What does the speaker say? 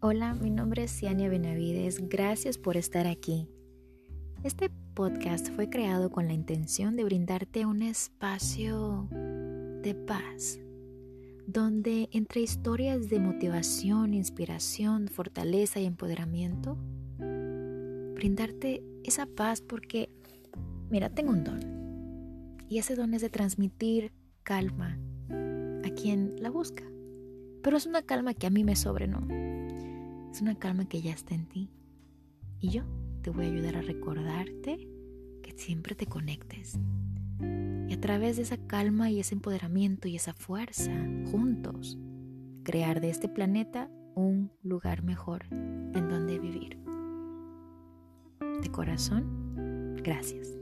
Hola, mi nombre es Ciania Benavides. Gracias por estar aquí. Este podcast fue creado con la intención de brindarte un espacio de paz, donde entre historias de motivación, inspiración, fortaleza y empoderamiento, brindarte esa paz porque, mira, tengo un don. Y ese don es de transmitir calma a quien la busca. Pero es una calma que a mí me sobre, ¿no? Es una calma que ya está en ti. Y yo te voy a ayudar a recordarte que siempre te conectes. Y a través de esa calma y ese empoderamiento y esa fuerza, juntos, crear de este planeta un lugar mejor en donde vivir. De corazón, gracias.